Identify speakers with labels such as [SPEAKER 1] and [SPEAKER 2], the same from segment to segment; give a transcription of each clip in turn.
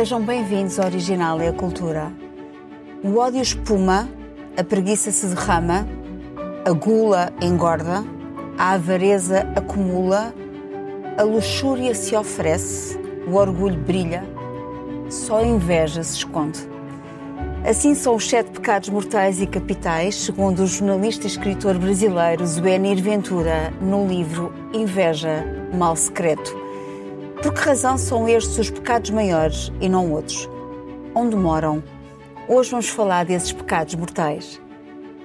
[SPEAKER 1] Sejam bem-vindos ao Original e a Cultura. O ódio espuma, a preguiça se derrama, a gula engorda, a avareza acumula, a luxúria se oferece, o orgulho brilha, só a inveja se esconde. Assim são os sete pecados mortais e capitais, segundo o jornalista e escritor brasileiro Zuenir Ventura, no livro Inveja, Mal Secreto. Por que razão são estes os pecados maiores e não outros? Onde moram? Hoje vamos falar desses pecados mortais.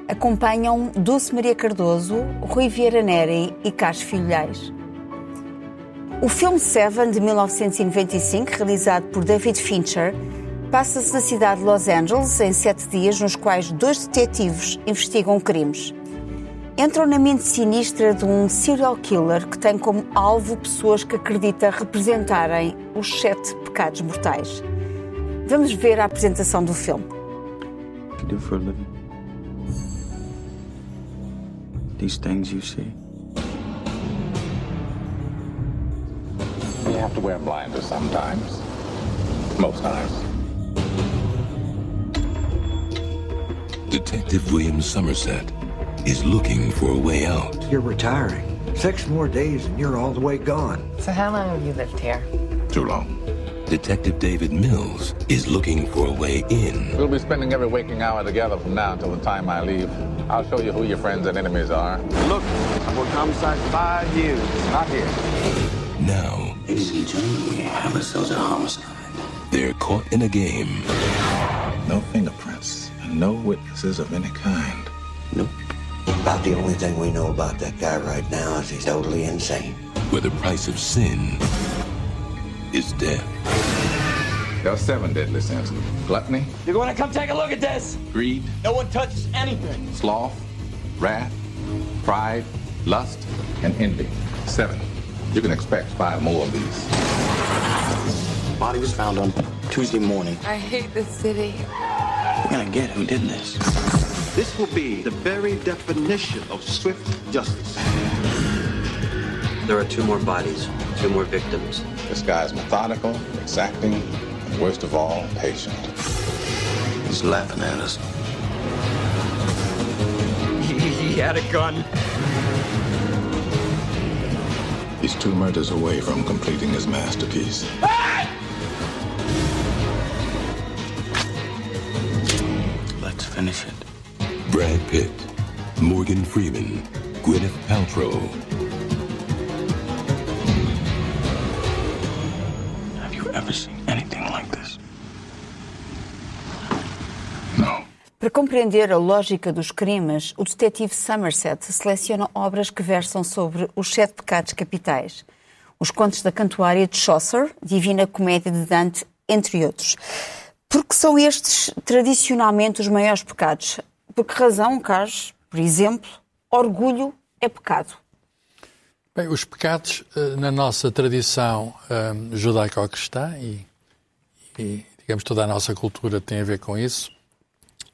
[SPEAKER 1] Acompanham Dulce Maria Cardoso, Rui Vieira Neri e Carlos Filhais. O filme Seven, de 1995, realizado por David Fincher, passa-se na cidade de Los Angeles em sete dias, nos quais dois detetives investigam crimes. Entram na mente sinistra de um serial killer que tem como alvo pessoas que acredita representarem os sete pecados mortais. Vamos ver a apresentação do filme.
[SPEAKER 2] These things you see.
[SPEAKER 3] You have to wear blinders sometimes. Most times.
[SPEAKER 4] Detective William Somerset is looking for a way out.
[SPEAKER 5] You're retiring. Six more days and you're all the way gone.
[SPEAKER 6] So how long have you lived here?
[SPEAKER 3] Too long.
[SPEAKER 4] Detective David Mills is looking for a way in.
[SPEAKER 3] We'll be spending every waking hour together from now until the time I leave. I'll show you who your friends and enemies are.
[SPEAKER 7] Look, I've worked homicide for five years. Not here.
[SPEAKER 4] Now,
[SPEAKER 8] Ladies and gentlemen, we have ourselves a homicide.
[SPEAKER 4] they're caught in a game
[SPEAKER 3] No fingerprints and no witnesses of any kind.
[SPEAKER 8] Nope.
[SPEAKER 5] About the only thing we know about that guy right now is he's totally insane.
[SPEAKER 4] where the price of sin is death.
[SPEAKER 3] There are seven deadly sins. Gluttony,
[SPEAKER 7] You're going to come take a look at this.
[SPEAKER 3] greed,
[SPEAKER 7] No one touches anything.
[SPEAKER 3] sloth, wrath, pride, lust, and envy. Seven. You can expect five more of these.
[SPEAKER 8] Body was found on Tuesday morning.
[SPEAKER 6] I hate this city.
[SPEAKER 8] We're gonna get who did this.
[SPEAKER 9] This will be the very definition of swift justice.
[SPEAKER 10] There are two more bodies, two more victims.
[SPEAKER 3] This guy is methodical, exacting, and worst of all, patient.
[SPEAKER 8] He's laughing at us.
[SPEAKER 7] he had a gun.
[SPEAKER 3] He's two murders away from completing his masterpiece.
[SPEAKER 8] Let's finish it.
[SPEAKER 4] Brad Pitt, Morgan Freeman, Gwyneth Paltrow,
[SPEAKER 8] Have you ever seen anything like this?
[SPEAKER 3] No.
[SPEAKER 1] Para compreender a lógica dos crimes, o detetive Somerset seleciona obras que versam sobre os sete pecados capitais. Os Contos da Cantuária de Chaucer, Divina Comédia de Dante, entre outros. Porque são estes tradicionalmente os maiores pecados? Por que razão, Carlos? Por exemplo, orgulho é pecado.
[SPEAKER 11] Bem, os pecados eh, na nossa tradição eh, judaico-cristã e, e, digamos, toda a nossa cultura tem a ver com isso,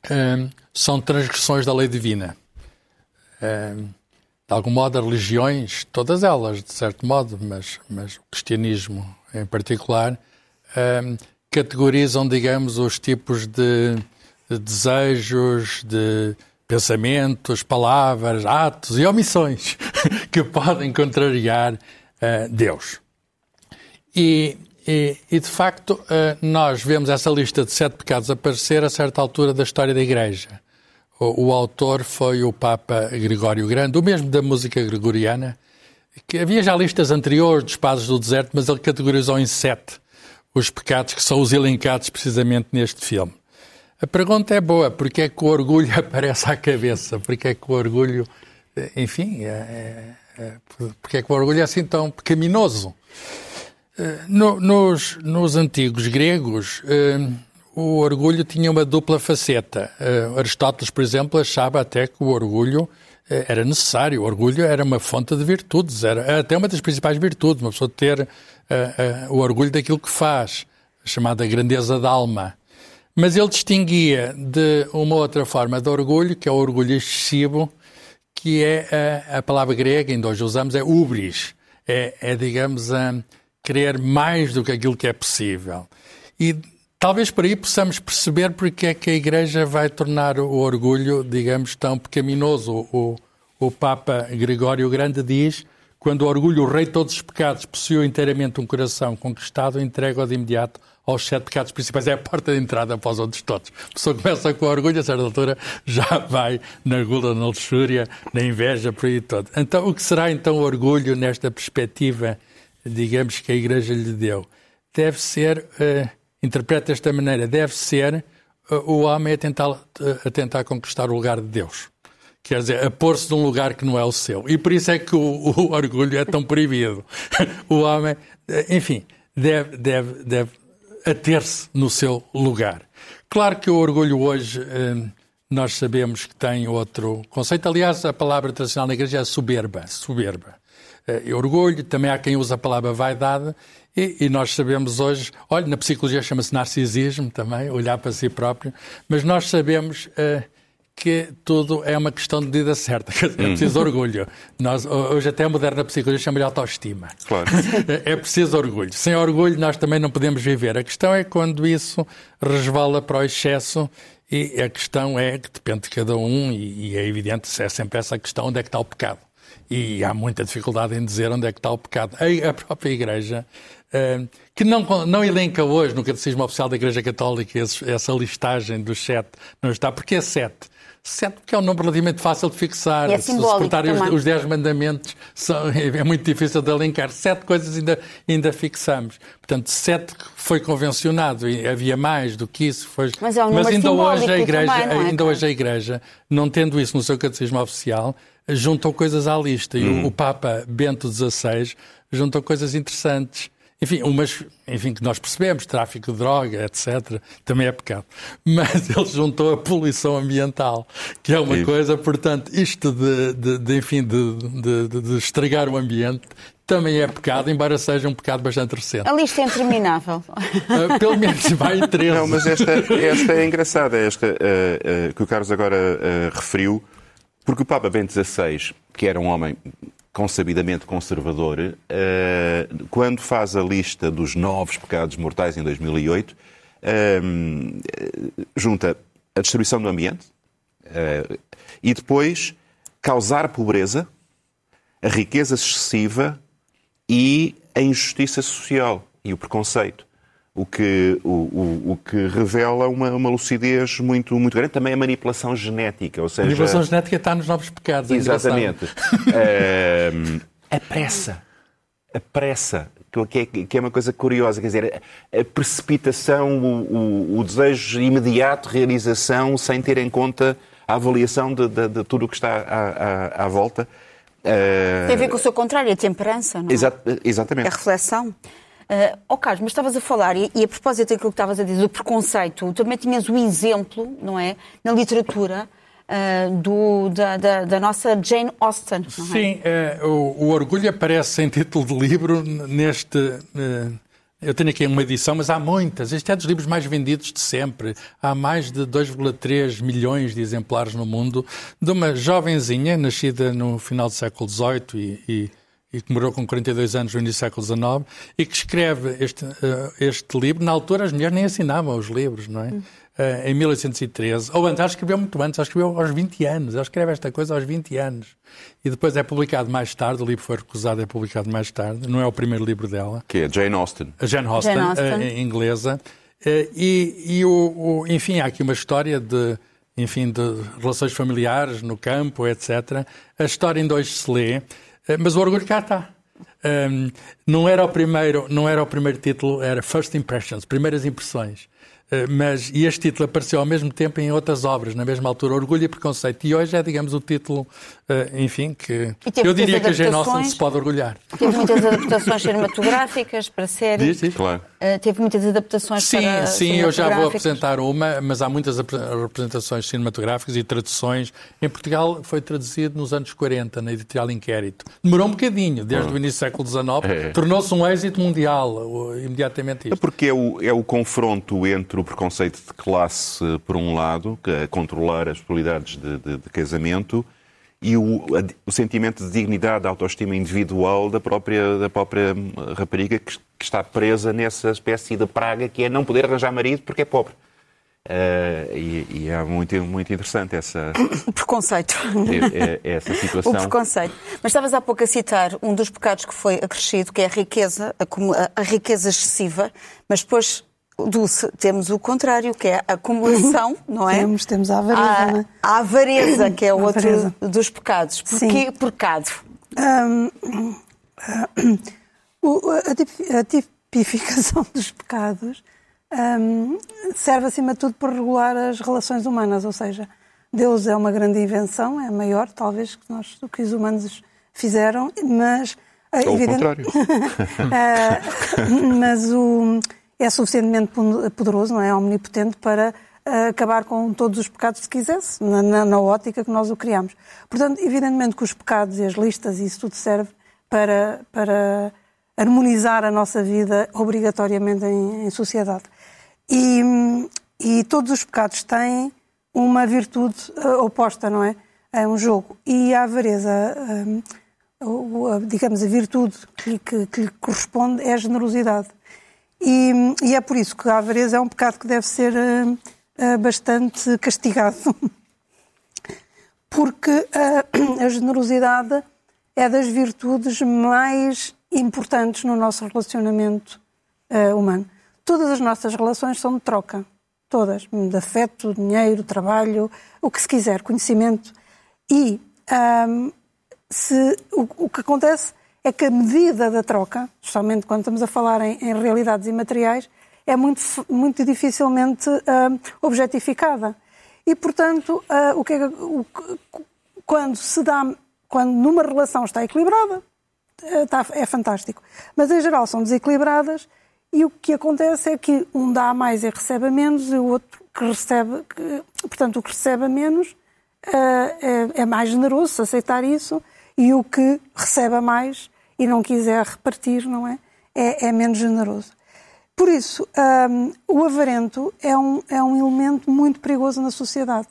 [SPEAKER 11] eh, são transgressões da lei divina. Eh, de algum modo, as religiões, todas elas, de certo modo, mas, mas o cristianismo em particular, categorizam, digamos, os tipos de desejos, de pensamentos, palavras, atos e omissões que podem contrariar eh, Deus. E, e, e, de facto, eh, nós vemos essa lista de sete pecados aparecer a certa altura da história da Igreja. O, o autor foi o Papa Gregório Grande, o mesmo da música gregoriana, que havia já listas anteriores dos padres do deserto, mas ele categorizou em sete os pecados que são os elencados precisamente neste filme. A pergunta é boa, porque é que o orgulho aparece à cabeça? Porque é que o orgulho, enfim, é, é, porque é que o orgulho é assim tão pecaminoso? No, nos, nos, antigos gregos, o orgulho tinha uma dupla faceta. Aristóteles, por exemplo, achava até que o orgulho era necessário. O orgulho era uma fonte de virtudes, era até uma das principais virtudes, uma pessoa ter o orgulho daquilo que faz, chamada grandeza da alma. Mas ele distinguia de uma outra forma de orgulho, que é o orgulho excessivo, que é a, a palavra grega, ainda hoje usamos, é ubris. É, é digamos, a querer mais do que aquilo que é possível. e talvez por aí possamos perceber porque é que a Igreja vai tornar o orgulho, digamos, tão pecaminoso. O, o Papa Gregório Grande diz quando o orgulho, o rei todos os pecados, possuiu inteiramente um coração conquistado, entrega-o de imediato aos sete pecados principais. É a porta de entrada para os outros todos. A pessoa começa com orgulho, a certa altura já vai na gula, na luxúria, na inveja, por aí todo. Então, o que será então o orgulho nesta perspectiva, digamos, que a Igreja lhe deu? Deve ser, uh, interpreta desta maneira, deve ser uh, o homem a tentar, uh, a tentar conquistar o lugar de Deus quer dizer, a pôr-se num lugar que não é o seu. E por isso é que o, o orgulho é tão proibido. o homem, enfim, deve, deve, deve ater-se no seu lugar. Claro que o orgulho hoje eh, nós sabemos que tem outro conceito. Aliás, a palavra tradicional na igreja é soberba. Soberba. E orgulho, também há quem usa a palavra vaidade, e, e, nós sabemos hoje, olha, na psicologia chama-se narcisismo também, olhar para si próprio, mas nós sabemos uh, que tudo é uma questão de medida certa. É preciso hum. orgulho. Nós, hoje até a moderna psicologia chama-lhe autoestima.
[SPEAKER 12] Claro.
[SPEAKER 11] É preciso orgulho. Sem orgulho nós também não podemos viver. A questão é quando isso resvala para o excesso e a questão é que depende de cada um e, e é evidente, é sempre essa questão, onde é que está o pecado. E há muita dificuldade em dizer onde é que está o pecado. A, própria Igreja, uh, que não, não elenca hoje no Catecismo Oficial da Igreja Católica essa listagem dos sete, não está, porque é sete. Sete, porque é um número relativamente fácil de fixar.
[SPEAKER 1] E é
[SPEAKER 11] Se suportarem os, os dez mandamentos, são, é muito difícil de elencar. Sete coisas ainda, ainda fixamos. Portanto, sete foi convencionado, e havia mais do que isso. Foi...
[SPEAKER 1] Mas, é um
[SPEAKER 11] Mas ainda hoje a Igreja,
[SPEAKER 1] também, é,
[SPEAKER 11] ainda hoje a Igreja, não tendo isso no seu catecismo oficial, juntou coisas à lista. E hum. o, o Papa Bento XVI juntou coisas interessantes. Enfim, umas, enfim, que nós percebemos, tráfico de droga, etc., também é pecado. Mas ele juntou a poluição ambiental, que é uma Isso. coisa, portanto, isto de, de, de enfim, de, de, de estragar o ambiente também é pecado, embora seja um pecado bastante recente.
[SPEAKER 1] A lista é interminável.
[SPEAKER 11] Uh, pelo menos vai em 13.
[SPEAKER 12] Não, mas esta, esta é engraçada, esta uh, uh, que o Carlos agora referiu, porque o Papa Bento XVI, que era um homem consabidamente conservador, eh, quando faz a lista dos novos pecados mortais em 2008, eh, junta a destruição do ambiente eh, e depois causar pobreza, a riqueza excessiva e a injustiça social e o preconceito o que, o, o, o, que revela uma, uma lucidez muito, muito grande. Também a manipulação genética, ou seja... A
[SPEAKER 11] manipulação genética está nos novos pecados. É
[SPEAKER 12] Exatamente. É, a pressa. A pressa. Que é, que é uma coisa curiosa, quer dizer, a precipitação, o, o desejo imediato de realização, sem ter em conta a avaliação de, de, de tudo o que está à, à, à volta.
[SPEAKER 1] Tem a ver com o seu contrário, a temperança, não é?
[SPEAKER 12] Exa exatamente.
[SPEAKER 1] A reflexão. Uh, oh Carlos, mas estavas a falar, e, e a propósito daquilo que estavas a dizer, do preconceito, também tinhas o exemplo, não é, na literatura, uh, do, da, da, da, nossa Jane Austen.
[SPEAKER 11] É? Sim, uh, o, o, Orgulho aparece em título de livro neste... Uh, eu tenho aqui uma edição, mas há muitas. Este é dos livros mais vendidos de sempre. Há mais de 2,3 milhões de exemplares no mundo, de uma jovenzinha, nascida no final do século XVIII e, e e que morreu com 42 anos no início do século XIX, e que escreve este, uh, este livro. Na altura, as mulheres nem assinavam os livros, não é? Uh, em 1813. Ou antes, ela escreveu muito antes, ela escreveu aos 20 anos. Ela escreve esta coisa aos 20 anos. E depois é publicado mais tarde, o livro foi recusado, é publicado mais tarde. Não é o primeiro livro dela.
[SPEAKER 12] Que é Jane Austen.
[SPEAKER 11] A Jane Austen, Jane Austen. Uh, inglesa. e, e o, o, enfim, há aqui uma história de enfim, de relações familiares no campo, etc. A história em dois se lê. Eh, mas o orgulho cá está. Um, não era o primeiro, não era o primeiro título, era First Impressions, primeiras impressões. Uh, mas e este título apareceu ao mesmo tempo em outras obras, na mesma altura, Orgulho e Preconceito. E hoje é, digamos, o título, enfim, que eu diria que a Jane Austen se pode orgulhar.
[SPEAKER 1] Teve muitas adaptações cinematográficas para séries.
[SPEAKER 11] Diz, diz.
[SPEAKER 12] Claro.
[SPEAKER 1] Uh, teve muitas adaptações
[SPEAKER 11] sim,
[SPEAKER 1] para
[SPEAKER 11] Sim, eu já vou apresentar uma, mas há muitas representações cinematográficas e traduções. Em Portugal foi traduzido nos anos 40, na editorial Inquérito. Demorou um bocadinho, desde ah. o início do século XIX, é. tornou-se um êxito mundial, imediatamente isto.
[SPEAKER 12] É porque é o, é o confronto entre o preconceito de classe, por um lado, que é controlar as possibilidades de, de, de casamento, e o, o sentimento de dignidade, de autoestima individual da própria, da própria hum, rapariga que, que, está presa nessa espécie de praga que é não poder arranjar marido porque é pobre. Uh, e, e, é muito, muito interessante essa.
[SPEAKER 1] O preconceito.
[SPEAKER 12] É, é, essa situação.
[SPEAKER 1] O preconceito. Mas estavas há pouco a citar um dos pecados que foi acrescido, que é a riqueza, a, a riqueza excessiva, mas depois Dulce, temos o contrário, que é a acumulação, não é?
[SPEAKER 13] Temos, temos a avareza,
[SPEAKER 1] a,
[SPEAKER 13] é?
[SPEAKER 1] A avareza, que é o outro dos pecados. Porquê pecado? Um,
[SPEAKER 13] a tipificação dos pecados um, serve, acima de tudo, para regular as relações humanas, ou seja, Deus é uma grande invenção, é maior, talvez, que, nós, do que os humanos fizeram, mas...
[SPEAKER 12] Ou evidente... o contrário.
[SPEAKER 13] uh, mas o é suficientemente poderoso, não é? Omnipotente para uh, acabar com todos os pecados se quisesse, na, na, na, ótica que nós o criamos. Portanto, evidentemente que os pecados e as listas, isso tudo serve para, para harmonizar a nossa vida obrigatoriamente em, em sociedade. E, e, todos os pecados têm uma virtude uh, oposta, não é? É um jogo. E a avareza, uh, digamos, a virtude que, que, que lhe corresponde é a generosidade. E, e, é por isso que a avareza é um pecado que deve ser uh, uh, bastante castigado. Porque uh, a generosidade é das virtudes mais importantes no nosso relacionamento humano. Todas as nossas relações são de troca. Todas. De afeto, dinheiro, trabalho, o que se quiser, conhecimento. E um, se, o, o que acontece é que a medida da troca, especialmente quando estamos a falar em, em realidades imateriais, é muito, muito dificilmente uh, objetificada. E, portanto, uh, o que é, o, quando se dá, quando numa relação está equilibrada, está, é fantástico. Mas, em geral, são desequilibradas e o que acontece é que um dá mais e recebe menos e o outro que recebe, que, portanto, o que recebe menos é, é mais generoso aceitar isso e o que recebe mais e não quiser repartir, não é? É, é menos generoso. Por isso, um, o avarento é um, é um elemento muito perigoso na sociedade,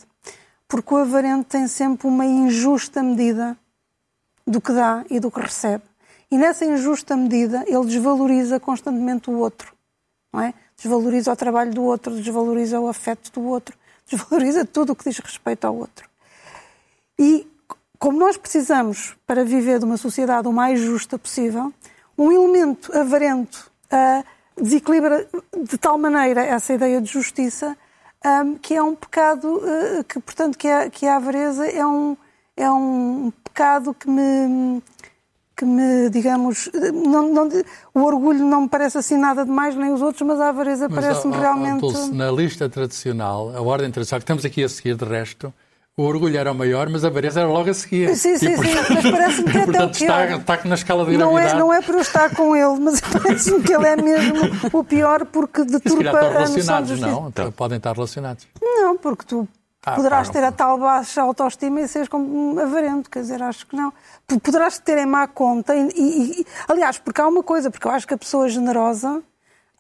[SPEAKER 13] porque o avarento tem sempre uma injusta medida do que dá e do que recebe. E nessa injusta medida, ele desvaloriza constantemente o outro, não é? Desvaloriza o trabalho do outro, desvaloriza o afeto do outro, desvaloriza tudo o que diz respeito ao outro. E como nós precisamos, para viver de uma sociedade o mais justa possível, um elemento avarento uh, desequilibra de tal maneira essa ideia de justiça um, que é um pecado, uh, que, portanto, que a, que a avareza é um, é um pecado que me, que me digamos, não, não, o orgulho não me parece assim nada demais, nem os outros, mas a avareza parece-me realmente...
[SPEAKER 11] Dulce, na lista tradicional, a ordem tradicional que estamos aqui a seguir, de resto, o orgulho era o maior, mas a avareza era logo a seguir.
[SPEAKER 13] Sim, sim,
[SPEAKER 11] e, portanto,
[SPEAKER 13] sim, mas parece-me que é até o pior.
[SPEAKER 11] Está, está na escala de
[SPEAKER 13] não
[SPEAKER 11] gravidade.
[SPEAKER 13] É, não é por eu estar com ele, mas parece-me que ele é mesmo o pior porque deturpa
[SPEAKER 11] a
[SPEAKER 13] noção de
[SPEAKER 11] não? Então, podem estar relacionados.
[SPEAKER 13] Não, porque tu ah, poderás ter a tal baixa autoestima e seres como avarento, quer dizer, acho que não. Poderás ter em má conta e, e, e, aliás, porque há uma coisa, porque eu acho que a pessoa generosa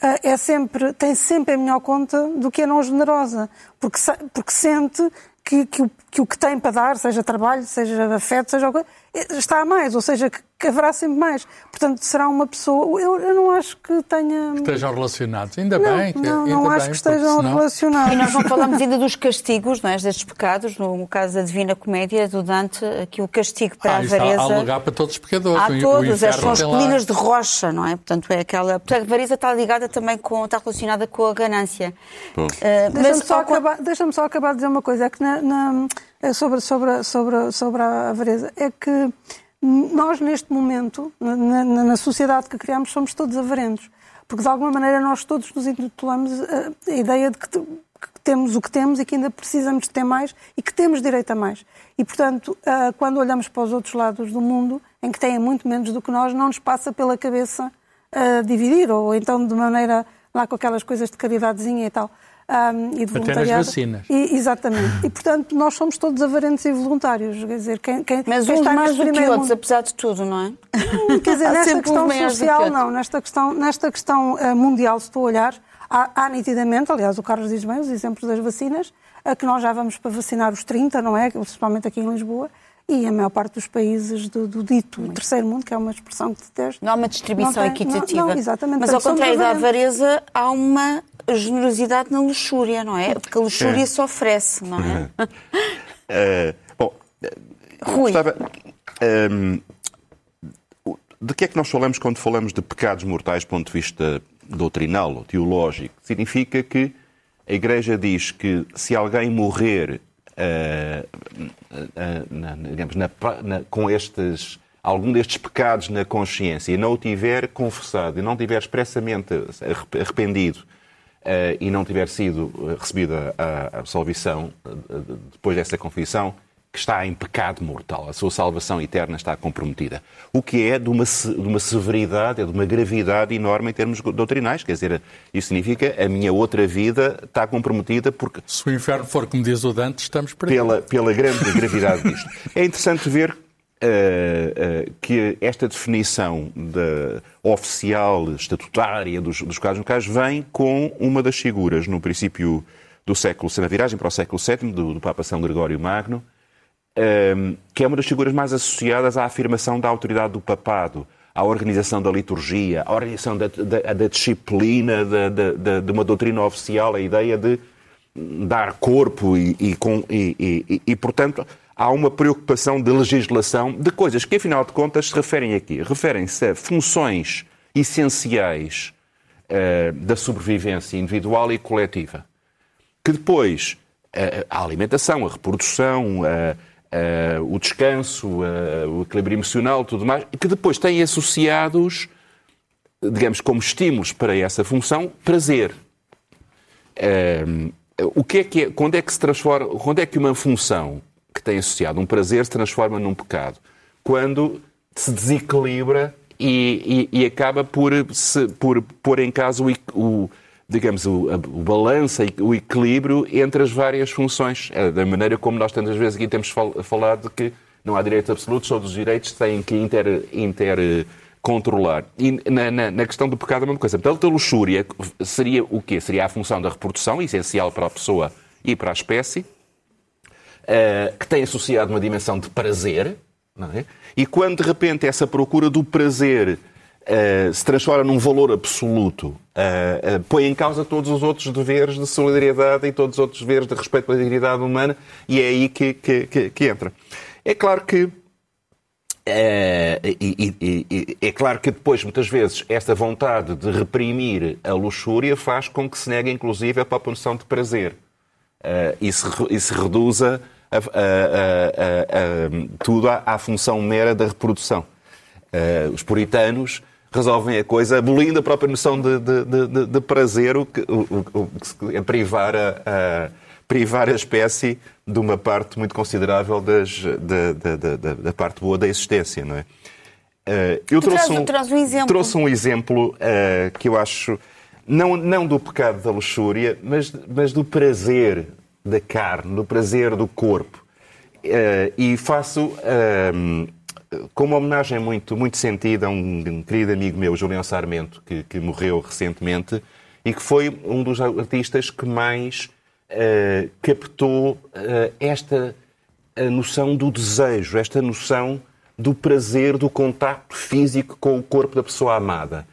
[SPEAKER 13] eh, é sempre, tem sempre a melhor conta do que a não generosa, porque, porque sente que, que, o, que o que tem para dar, seja trabalho, seja afeto, seja algo, está a mais, ou seja, que, que, haverá sempre mais. Portanto, será uma pessoa. Eu, eu não acho que tenha.
[SPEAKER 11] Que estejam relacionados, ainda
[SPEAKER 13] não,
[SPEAKER 11] bem.
[SPEAKER 13] Que, não,
[SPEAKER 11] ainda
[SPEAKER 13] não
[SPEAKER 11] bem,
[SPEAKER 13] acho que estejam
[SPEAKER 11] senão...
[SPEAKER 13] relacionados.
[SPEAKER 1] E nós não falamos ainda dos castigos, não é? destes pecados, no caso da Divina Comédia do Dante, que o castigo para
[SPEAKER 11] ah,
[SPEAKER 1] a avareza.
[SPEAKER 11] Há lugar para todos os pecadores.
[SPEAKER 1] Há
[SPEAKER 11] o,
[SPEAKER 1] todos,
[SPEAKER 11] o
[SPEAKER 1] são as colinas de rocha, não é? Portanto, é aquela. Portanto, a avareza está ligada também com. está relacionada com a ganância.
[SPEAKER 13] Uh, Deixa-me só, acabar, deixa só acabar de dizer uma coisa, é que na, na sobre, sobre, sobre, sobre a avareza, é que nós, neste momento, na, na, sociedade que criamos, somos todos avarentos. Porque, de alguma maneira, nós todos nos intitulamos a, a ideia de que, que, temos o que temos e que ainda precisamos de ter mais e que temos direito a mais. E, portanto, uh, quando olhamos para os outros lados do mundo, em que têm muito menos do que nós, não nos passa pela cabeça uh, dividir, ou então de maneira lá com aquelas coisas de caridadezinha e tal um, e de
[SPEAKER 11] Até nas vacinas.
[SPEAKER 13] E, exatamente. E, portanto, nós somos todos avarentos e voluntários. Quer dizer, quem, quem,
[SPEAKER 1] Mas
[SPEAKER 13] quem
[SPEAKER 1] uns
[SPEAKER 13] está
[SPEAKER 1] mais do que outros,
[SPEAKER 13] mundo...
[SPEAKER 1] apesar de tudo, não é?
[SPEAKER 13] Hum, quer dizer, nesta questão social, não. Nesta questão, nesta questão uh, mundial, se estou a olhar, há, há, nitidamente, aliás, o Carlos diz bem, os exemplos das vacinas, a que nós já vamos para vacinar os 30, não é? Principalmente aqui em Lisboa. e a maior parte dos países do, do dito terceiro mundo, que é uma expressão que detesto.
[SPEAKER 1] Não há uma distribuição
[SPEAKER 13] não tem-
[SPEAKER 1] equitativa.
[SPEAKER 13] Não, não, exatamente.
[SPEAKER 1] Mas ao contrário da
[SPEAKER 13] avarentes.
[SPEAKER 1] avareza, há uma generosidade na luxúria, não é? Porque a luxúria
[SPEAKER 12] É.
[SPEAKER 1] se oferece, não é?
[SPEAKER 12] Eh, bom, eh,
[SPEAKER 1] Rui.
[SPEAKER 12] gostava, ehm, de que é que nós falamos quando falamos de pecados mortais do ponto de vista doutrinal ou teológico? Significa que a Igreja diz que se alguém morrer eh, eh, na- na- digamos, na na- com estes, algum destes pecados na consciência e não o tiver confessado e não tiver expressamente arrep- arrependido e não tiver sido eh, recebida a, absolvição eh, de- depois dessa confissão, que está em pecado mortal. A sua salvação eterna está comprometida. O que é de uma, de uma severidade, é de uma gravidade enorme em termos doutrinais. Quer dizer, isso significa a minha outra vida está comprometida porque
[SPEAKER 11] Se o inferno for como diz o Dante, estamos perdidos.
[SPEAKER 12] pela, pela grande gravidade disto. É interessante ver eh, eh, que esta definição da oficial, estatutária dos, dos casos locais vem com uma das figuras no princípio do século, na viragem para o século VII, do, do Papa São Gregório Magno, ehm, que é uma das figuras mais associadas à afirmação da autoridade do papado, à organização da liturgia, à organização da, da- da disciplina da- da- de uma doutrina oficial, a ideia de dar corpo e, e com- e- e, portanto, há uma preocupação de legislação de coisas que, afinal de contas, se referem aqui. Referem-se a funções essenciais eh, da sobrevivência individual e coletiva que depois eh, a alimentação, a reprodução, eh, o descanso, o equilíbrio emocional, tudo mais, que depois têm associados, digamos, como estímulos para essa função, prazer. O que é que é, quando é que se transforma, quando é que uma função que tem associado um prazer se transforma num pecado? Quando se desequilibra e, e- e acaba por, se, por pôr em causa o, o, digamos, o, o balanço, o equilíbrio entre as várias funções. É da maneira como nós tantas vezes aqui temos fal- falado que não há direitos absolutos, todos os direitos têm que inter, inter controlar. E na, na- na questão do pecado é a mesma coisa. Portanto, a luxúria seria o quê? Seria a função da reprodução, essencial para a pessoa e para a espécie, eh, que tem associado uma dimensão de prazer, é? E quando de repente essa procura do prazer eh, se transforma num valor absoluto, eh, põe em causa todos os outros deveres de solidariedade e todos os outros deveres de respeito pela dignidade humana, e é aí que, que- que- que entra. É claro que é, e- e- e- é claro que depois, muitas vezes, esta vontade de reprimir a luxúria faz com que se negue, inclusive, a noção de prazer. Eh, e, se, e se reduza a- a- a- tudo à, função mera da reprodução. Eh, os puritanos resolvem a coisa abolindo a própria noção de, de- de- de- de prazer, o que, o- o- é privar a, privar a espécie de uma parte muito considerável das- da, da- da- da- parte boa da existência, não é? Eh, eu trouxe um,
[SPEAKER 1] um exemplo.
[SPEAKER 12] trouxe um exemplo eh, que eu acho, não, não do pecado da luxúria, mas, mas do prazer da carne, do prazer do corpo. Eh, e faço eh, com uma homenagem muito, muito sentida a um, um querido amigo meu, Julião Sarmento, que, que morreu recentemente e que foi um dos artistas que mais eh, captou eh, esta noção do desejo, esta noção do prazer, do contacto físico com o corpo da pessoa amada.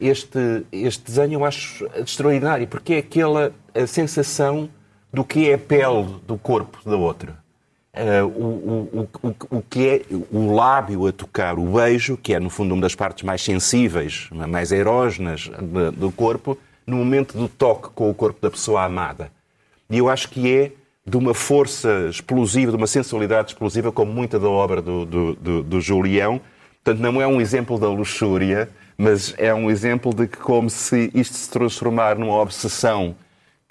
[SPEAKER 12] Este, este desenho eu acho extraordinário, porque é aquela sensação do que é a pele do corpo da outra. Eh, o, o, o, o- que é o lábio a tocar, o beijo, que é no fundo uma das partes mais sensíveis, mais erógenas do corpo, no momento do toque com o corpo da pessoa amada. E eu acho que é de uma força explosiva, de uma sensualidade explosiva, como muita da obra do, do, do, do Julião. Portanto, não é um exemplo da luxúria, mas é um exemplo de que, como se isto se transformar numa obsessão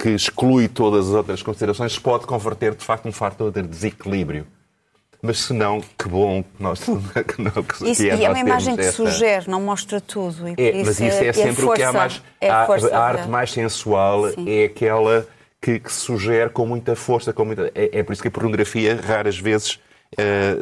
[SPEAKER 12] que exclui todas as outras considerações, pode converter, de facto, num fator de desequilíbrio. Mas se não, que bom que nós que não, que
[SPEAKER 1] Isso,
[SPEAKER 12] que
[SPEAKER 1] e é uma imagem que
[SPEAKER 12] esta-
[SPEAKER 1] sugere, não mostra tudo. E
[SPEAKER 12] é, mas isso é,
[SPEAKER 1] a
[SPEAKER 12] sempre o que há
[SPEAKER 1] força-
[SPEAKER 12] mais.
[SPEAKER 1] é a força
[SPEAKER 12] a arte mais sensual
[SPEAKER 1] Sim.
[SPEAKER 12] é aquela que, que sugere com muita força. Com muita, é, é por isso que a pornografia raras vezes. Eh,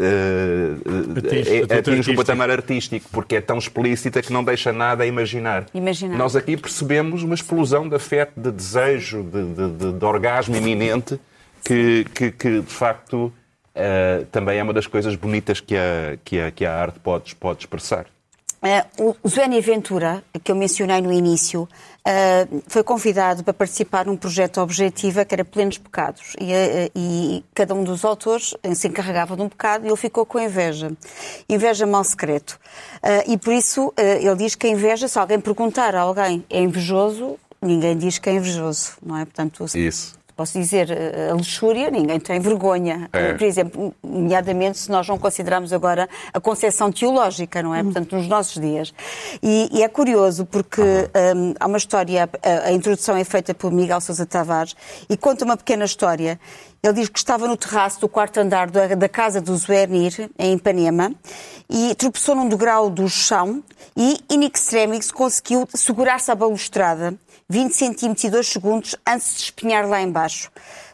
[SPEAKER 12] eh,
[SPEAKER 11] Atinge-
[SPEAKER 12] o
[SPEAKER 11] artístico.
[SPEAKER 12] patamar artístico, porque é tão explícita que não deixa nada a imaginar.
[SPEAKER 1] Imaginar.
[SPEAKER 12] Nós aqui percebemos uma explosão de afeto, de desejo, de, de- de- de orgasmo iminente, que, que- que, de facto uh, também é uma das coisas bonitas que a, que a, que a arte pode, pode expressar.
[SPEAKER 1] Uh, o Zuénia Ventura, que eu mencionei no início, uh, foi convidado para participar num projeto objetiva que era Plenos Pecados. E, uh, e, cada um dos autores se encarregava de um pecado e ele ficou com inveja. Inveja mal secreto. e por isso ele diz que a inveja, se alguém perguntar a alguém é invejoso, ninguém diz que é invejoso, não é? Portanto,
[SPEAKER 12] Isso
[SPEAKER 1] posso dizer, a luxúria, ninguém tem vergonha.
[SPEAKER 12] É.
[SPEAKER 1] Por exemplo, nomeadamente se nós não considerarmos agora a concepção teológica, não é? Portanto, nos nossos dias. E, e é curioso porque um, há uma história, a, a, introdução é feita por Miguel Sousa Tavares e conta uma pequena história. Ele diz que estava no terraço do quarto andar da, da casa do Zuernir, em Ipanema, e tropeçou num degrau do chão e, in extremis, conseguiu segurar-se à balustrada 20 centímetros e 2 segundos antes de espinhar lá embaixo.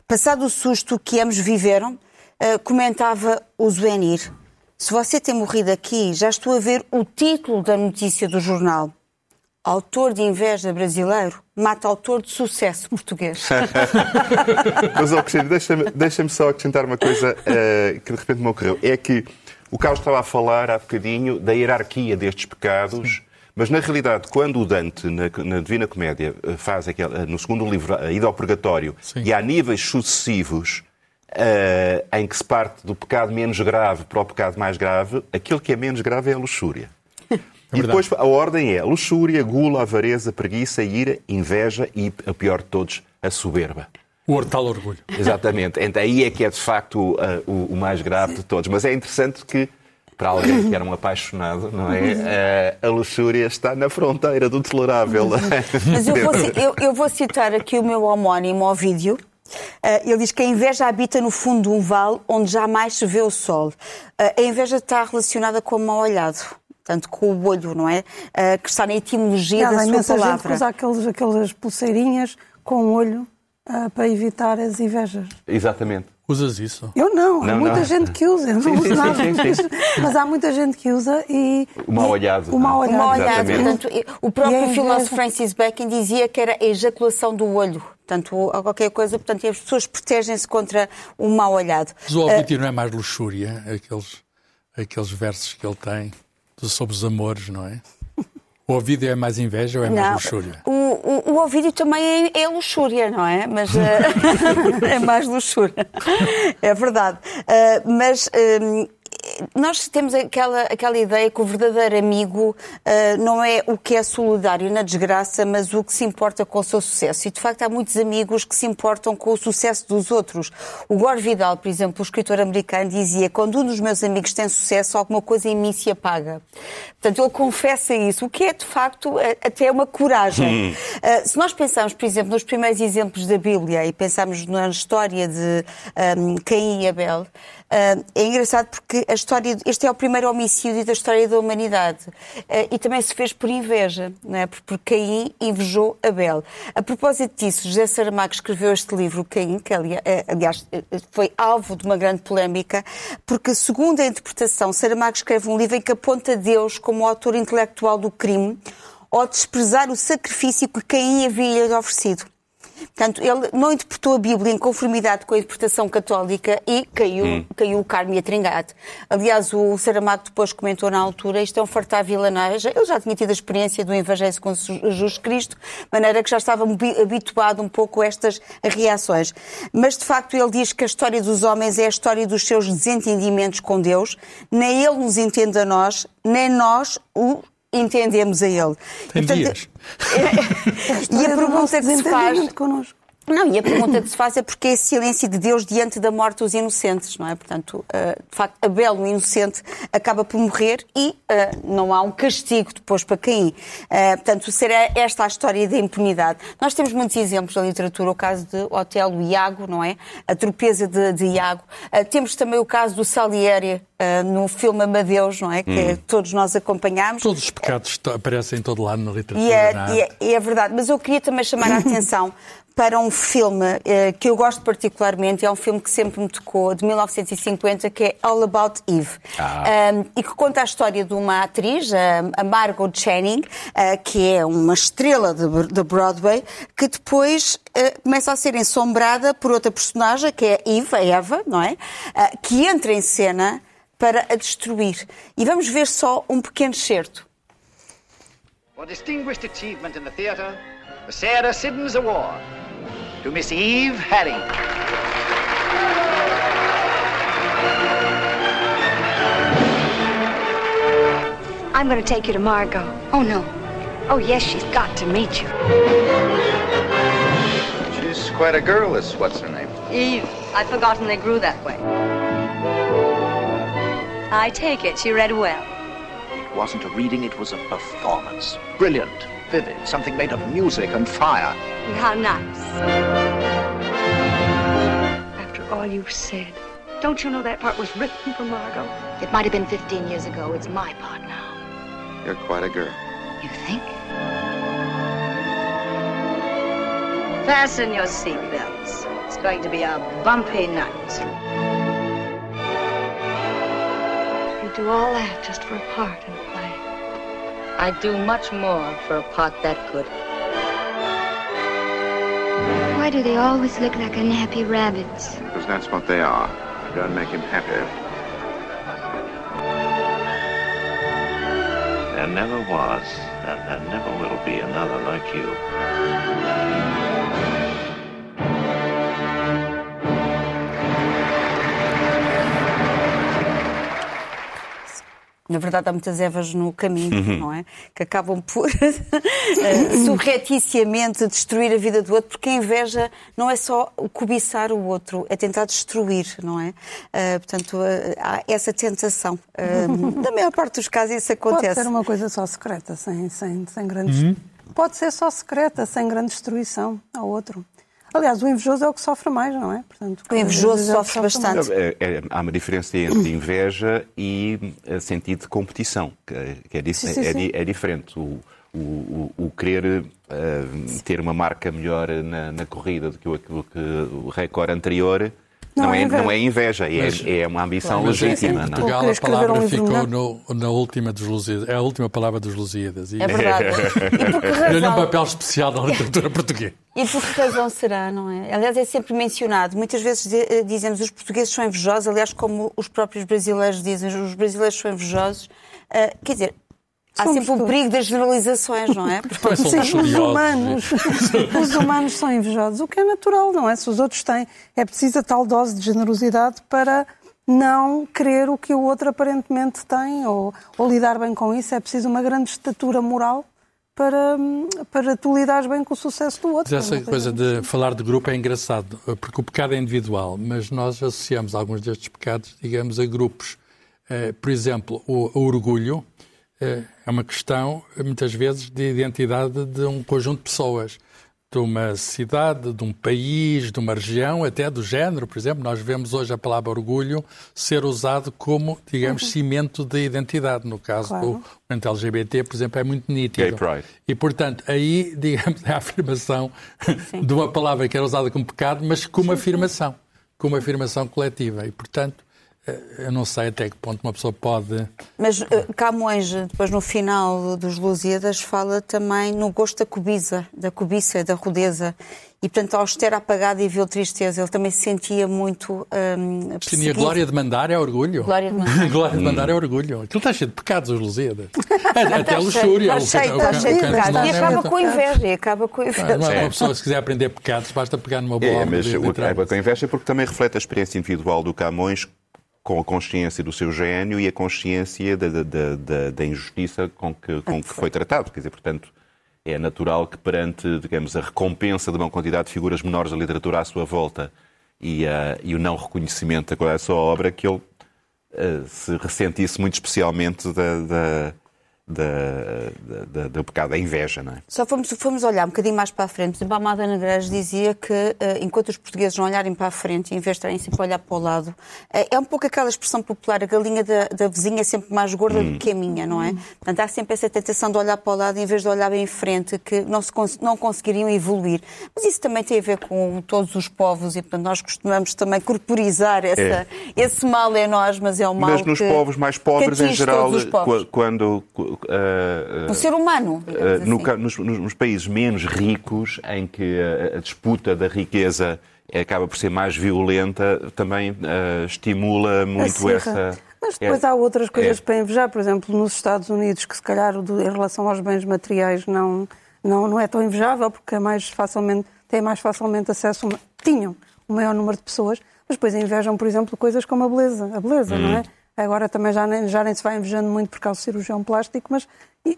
[SPEAKER 1] Passado o susto que ambos viveram, uh, comentava o Zuenir. Se você tem morrido aqui, já estou a ver o título da notícia do jornal. Autor de inveja brasileiro mata autor de sucesso português.
[SPEAKER 12] Mas, ó, Cristina, deixa-me deixa só acrescentar uma coisa uh, que de repente me ocorreu. É que o Carlos estava a falar há bocadinho da hierarquia destes pecados. Sim mas, na realidade, quando o Dante, na, na Divina Comédia, eh, faz aquele, eh, no segundo livro, a ida ao purgatório, Sim. e há níveis sucessivos uh, em que se parte do pecado menos grave para o pecado mais grave, aquele que é menos grave é a luxúria. É e depois a ordem é luxúria, gula, avareza, preguiça, ira, inveja e, a pior de todos, a soberba.
[SPEAKER 11] O tal orgulho.
[SPEAKER 12] Exatamente. Então, aí é que é, de facto, o, o mais grave de todos. Mas é interessante que para alguém que era um apaixonado, não é? Uhum. A luxúria está na fronteira do tolerável.
[SPEAKER 1] Mas eu vou, eu, eu vou citar aqui o meu homónimo ao vídeo. Uh, ele diz que a inveja habita no fundo de um vale onde jamais se vê o sol. Uh, a inveja está relacionada com o mal olhado. Portanto, com o olho, não é? Uh, que está na etimologia da sua palavra.
[SPEAKER 13] gente que usa aqueles, aquelas pulseirinhas com o olho para evitar as invejas.
[SPEAKER 12] Exatamente.
[SPEAKER 11] Usas isso?
[SPEAKER 13] Eu não, não há muita não. gente que usa, eu não sim, uso sim, nada. Sim, sim, Mas há muita gente que usa e.
[SPEAKER 12] O mal olhado.
[SPEAKER 13] O mal olhado.
[SPEAKER 1] O, mal olhado. Portanto, o próprio filósofo Francis Bacon dizia que era a ejaculação do olho. Portanto, qualquer coisa, portanto, as pessoas protegem-se contra o mal olhado.
[SPEAKER 11] Mas o Ovídio uh, não é mais luxúria, aqueles, aqueles versos que ele tem sobre os amores, não é? O ouvido é mais inveja ou é mais não, luxúria?
[SPEAKER 1] O, o, o ouvido também é, é, luxúria, não é? Mas uh, é mais luxúria. É verdade. Uh, mas uh, nós temos aquela, aquela ideia que o verdadeiro amigo uh, não é o que é solidário na desgraça, mas o que se importa com o seu sucesso. E, de facto, há muitos amigos que se importam com o sucesso dos outros. O Gore Vidal, por exemplo, o escritor americano, dizia quando um dos meus amigos tem sucesso, alguma coisa em mim se apaga. Portanto, ele confessa isso, o que é, de facto, até uma coragem. Uh, se nós pensarmos, por exemplo, nos primeiros exemplos da Bíblia e pensarmos na história de um, Caim e Abel, é engraçado porque a história, este é o primeiro homicídio da história da humanidade uh, e também se fez por inveja, não é? porque Caim invejou Abel. A propósito disso, José Saramago escreveu este livro, Caim, que eh, aliás foi alvo de uma grande polémica, porque segundo a interpretação, Saramago escreve um livro em que aponta Deus como autor intelectual do crime ao desprezar o sacrifício que Caim havia oferecido. Portanto, ele não interpretou a Bíblia em conformidade com a interpretação católica e caiu, hum. caiu o Carme a Tringate. Aliás, o Saramago depois comentou na altura, isto é um fartar vilaneja. Ele já tinha tido a experiência do Evangelho com Jesus Cristo, de maneira que já estava habituado um pouco a estas reações. Mas, de facto, ele diz que a história dos homens é a história dos seus desentendimentos com Deus. Nem ele nos entende a nós, nem nós o entendemos a ele.
[SPEAKER 11] Tem Portanto, dias.
[SPEAKER 1] É, e a pergunta que se faz... Connosco. Não, e a pergunta que se faz é porque é silêncio de Deus diante da morte dos inocentes, não é? Portanto, uh, de facto, Abel, o inocente, acaba por morrer e uh, não há um castigo depois para Caim. Uh, portanto, será esta a história da impunidade. Nós temos muitos exemplos na literatura, o caso de Otelo Iago, não é? A tropeza de, de Iago. temos também o caso do Salieri, no filme Amadeus, não é? Que hum. todos nós acompanhámos.
[SPEAKER 11] Todos os pecados aparecem em todo lado na literatura.
[SPEAKER 1] E é, e é, é verdade, mas eu queria também chamar a atenção para um filme eh, que eu gosto particularmente, é um filme que sempre me tocou, de 1950, que é All About Eve. Um, e que conta a história de uma atriz, a, a Margot Channing, eh, que é uma estrela de, de Broadway, que depois eh, começa a ser ensombrada por outra personagem, que é Eve, a Eva, não é? Ah, que entra em cena para a destruir. E vamos ver só um pequeno excerto.
[SPEAKER 14] For distinguished achievement in the theatre, the Sarah Siddons Award to Miss Eve Haring.
[SPEAKER 15] I'm going to take you to Margot. Oh, no. Oh, yes, she's got to meet you.
[SPEAKER 3] She's quite a girl, this what's her name?
[SPEAKER 16] Eve, I'd forgotten they grew that way. I take it she read well.
[SPEAKER 14] It wasn't a reading, it was a performance. Brilliant, vivid, something made of music and fire.
[SPEAKER 16] How nice.
[SPEAKER 15] After all you've said, don't you know that part was written for Margot?
[SPEAKER 17] It might have been 15 years ago. It's my part now.
[SPEAKER 3] You're quite a girl.
[SPEAKER 17] You think?
[SPEAKER 16] Fasten your seatbelts. It's going to be a bumpy night.
[SPEAKER 15] You do all that just for a part in a play.
[SPEAKER 16] I'd do much more for a part that good.
[SPEAKER 17] Why do they always look like unhappy rabbits?
[SPEAKER 3] Because that's what they are. Don't make him happy.
[SPEAKER 18] There never was, and there never will be another like you.
[SPEAKER 1] Na verdade, há muitas Evas no caminho, não é? Que acabam por surreticiamente destruir a vida do outro, porque a inveja não é só o cobiçar o outro, é tentar destruir, não é? Eh, portanto, eh, há essa tentação. Eh, na maior parte dos casos, isso
[SPEAKER 13] Pode
[SPEAKER 1] acontece.
[SPEAKER 13] ser uma coisa só secreta, sem, sem, sem grandes.
[SPEAKER 11] Uhum.
[SPEAKER 13] Pode ser só secreta, sem grande destruição ao outro. Aliás, o invejoso é o que sofre mais, não é? Portanto,
[SPEAKER 1] O invejoso
[SPEAKER 13] é que
[SPEAKER 1] sofre bastante.
[SPEAKER 12] É- é- há uma diferença entre inveja e eh, sentido de competição, que é, que é
[SPEAKER 13] Sim, sim,
[SPEAKER 12] é
[SPEAKER 13] sim.
[SPEAKER 12] di- é diferente. O, o- o- o querer eh, ter uma marca melhor na, na corrida do que o, aquilo que o recorde anterior
[SPEAKER 13] Não
[SPEAKER 12] não,
[SPEAKER 13] é
[SPEAKER 12] é,
[SPEAKER 13] inveja.
[SPEAKER 12] não é inveja, é,
[SPEAKER 11] Mas-
[SPEAKER 12] é uma ambição
[SPEAKER 11] Mas em
[SPEAKER 12] legítima. não é?
[SPEAKER 11] Portugal a palavra
[SPEAKER 13] um
[SPEAKER 11] ficou no- na última dos Lusíadas. É a última palavra dos Lusíadas. E
[SPEAKER 1] É verdade.
[SPEAKER 11] Deu-lhe um papel especial na literatura portuguesa.
[SPEAKER 1] E por que razão será, não é? Aliás, é sempre mencionado. Muitas vezes eh, dizemos os portugueses são invejosos, aliás, como os próprios brasileiros dizem, os brasileiros são invejosos. Ah, quer dizer, há
[SPEAKER 13] Somos
[SPEAKER 1] sempre o
[SPEAKER 13] todos.
[SPEAKER 1] perigo das generalizações, não é?
[SPEAKER 11] São
[SPEAKER 13] Sim, os humanos, os humanos são invejosos, o que é natural, não é? Se os outros têm, é preciso a tal dose de generosidade para não querer o que o outro aparentemente tem ou, ou lidar bem com isso. É preciso uma grande estatura moral para, para tu lidares bem com o sucesso do outro.
[SPEAKER 11] Mas essa
[SPEAKER 13] É
[SPEAKER 11] coisa de falar de grupo é engraçado, porque o pecado é individual, mas nós associamos alguns destes pecados, digamos, a grupos. Eh, Por exemplo, o orgulho é uma questão, muitas vezes, de identidade de um conjunto de pessoas, de uma cidade, de um país, de uma região, até do género. Por exemplo, nós vemos hoje a palavra orgulho ser usado como, digamos, cimento de identidade. No caso
[SPEAKER 13] Claro.
[SPEAKER 11] do LGBT, por exemplo, é muito nítido.
[SPEAKER 12] Gay pride.
[SPEAKER 11] E, portanto, aí, digamos, é a afirmação de uma palavra que era usada como pecado, mas como afirmação, como afirmação coletiva. E, portanto, eu não sei até que ponto uma pessoa pode.
[SPEAKER 1] Mas eh, Camões, depois no final dos Lusíadas, fala também no gosto da cobiça, da cobiça, da rudeza. E, portanto, austera, apagada e vil tristeza. Ele também se sentia muito hum,
[SPEAKER 11] Sim, e a glória de mandar é orgulho.
[SPEAKER 1] Glória de mandar.
[SPEAKER 11] A glória de mandar é orgulho. Aquilo está cheio de pecados, os Lusíadas. Até, a luxúria.
[SPEAKER 1] Está cheio, está de pecados.
[SPEAKER 11] não
[SPEAKER 1] E
[SPEAKER 11] é
[SPEAKER 1] acaba com a inveja. E acaba com inveja.
[SPEAKER 11] não é uma pessoa, se quiser aprender pecados, basta pegar numa
[SPEAKER 12] É,
[SPEAKER 11] obra
[SPEAKER 12] mas
[SPEAKER 11] de
[SPEAKER 12] o,
[SPEAKER 11] literatura.
[SPEAKER 12] é com inveja porque também reflete a experiência individual do Camões com a consciência do seu gênio e a consciência da, da- da- da- injustiça com que, com que foi tratado. Quer dizer, portanto, é natural que perante, digamos, a recompensa de uma quantidade de figuras menores da literatura à sua volta e, a- e o não reconhecimento da sua obra, que ele eh, se ressentisse muito especialmente da, da- da, da, do pecado, da inveja, não é?
[SPEAKER 1] Só fomos, fomos olhar um bocadinho mais para a frente. Por exemplo, a Amada Negreiros dizia que uh, enquanto os portugueses não olharem para a frente, em vez de estarem sempre a olhar para o lado, uh, é um pouco aquela expressão popular, a galinha da, da vizinha é sempre mais gorda hum. do que a minha, não é? Hum. Portanto, há sempre essa tentação de olhar para o lado em vez de olhar bem em frente, que não, se não conseguiriam evoluir. Mas isso também tem a ver com todos os povos e, portanto, nós costumamos também corporizar essa, é. esse mal é nós, mas é o mal
[SPEAKER 12] Mas nos
[SPEAKER 1] que,
[SPEAKER 12] povos mais pobres, em geral, quando...
[SPEAKER 1] Uh, o ser humano.
[SPEAKER 12] Uh, no, assim. nos, nos, países menos ricos, em que a, a, disputa da riqueza acaba por ser mais violenta, também uh, estimula muito essa.
[SPEAKER 13] Mas depois é, há outras coisas é. para invejar, por exemplo, nos Estados Unidos, que se calhar em relação aos bens materiais não, não, não é tão invejável, porque é mais facilmente, têm mais facilmente acesso, tinham um maior número de pessoas, mas depois invejam, por exemplo, coisas como a beleza, a beleza, hum. não é? Agora também já nem, já nem se vai invejando muito por causa do cirurgião plástico, mas e,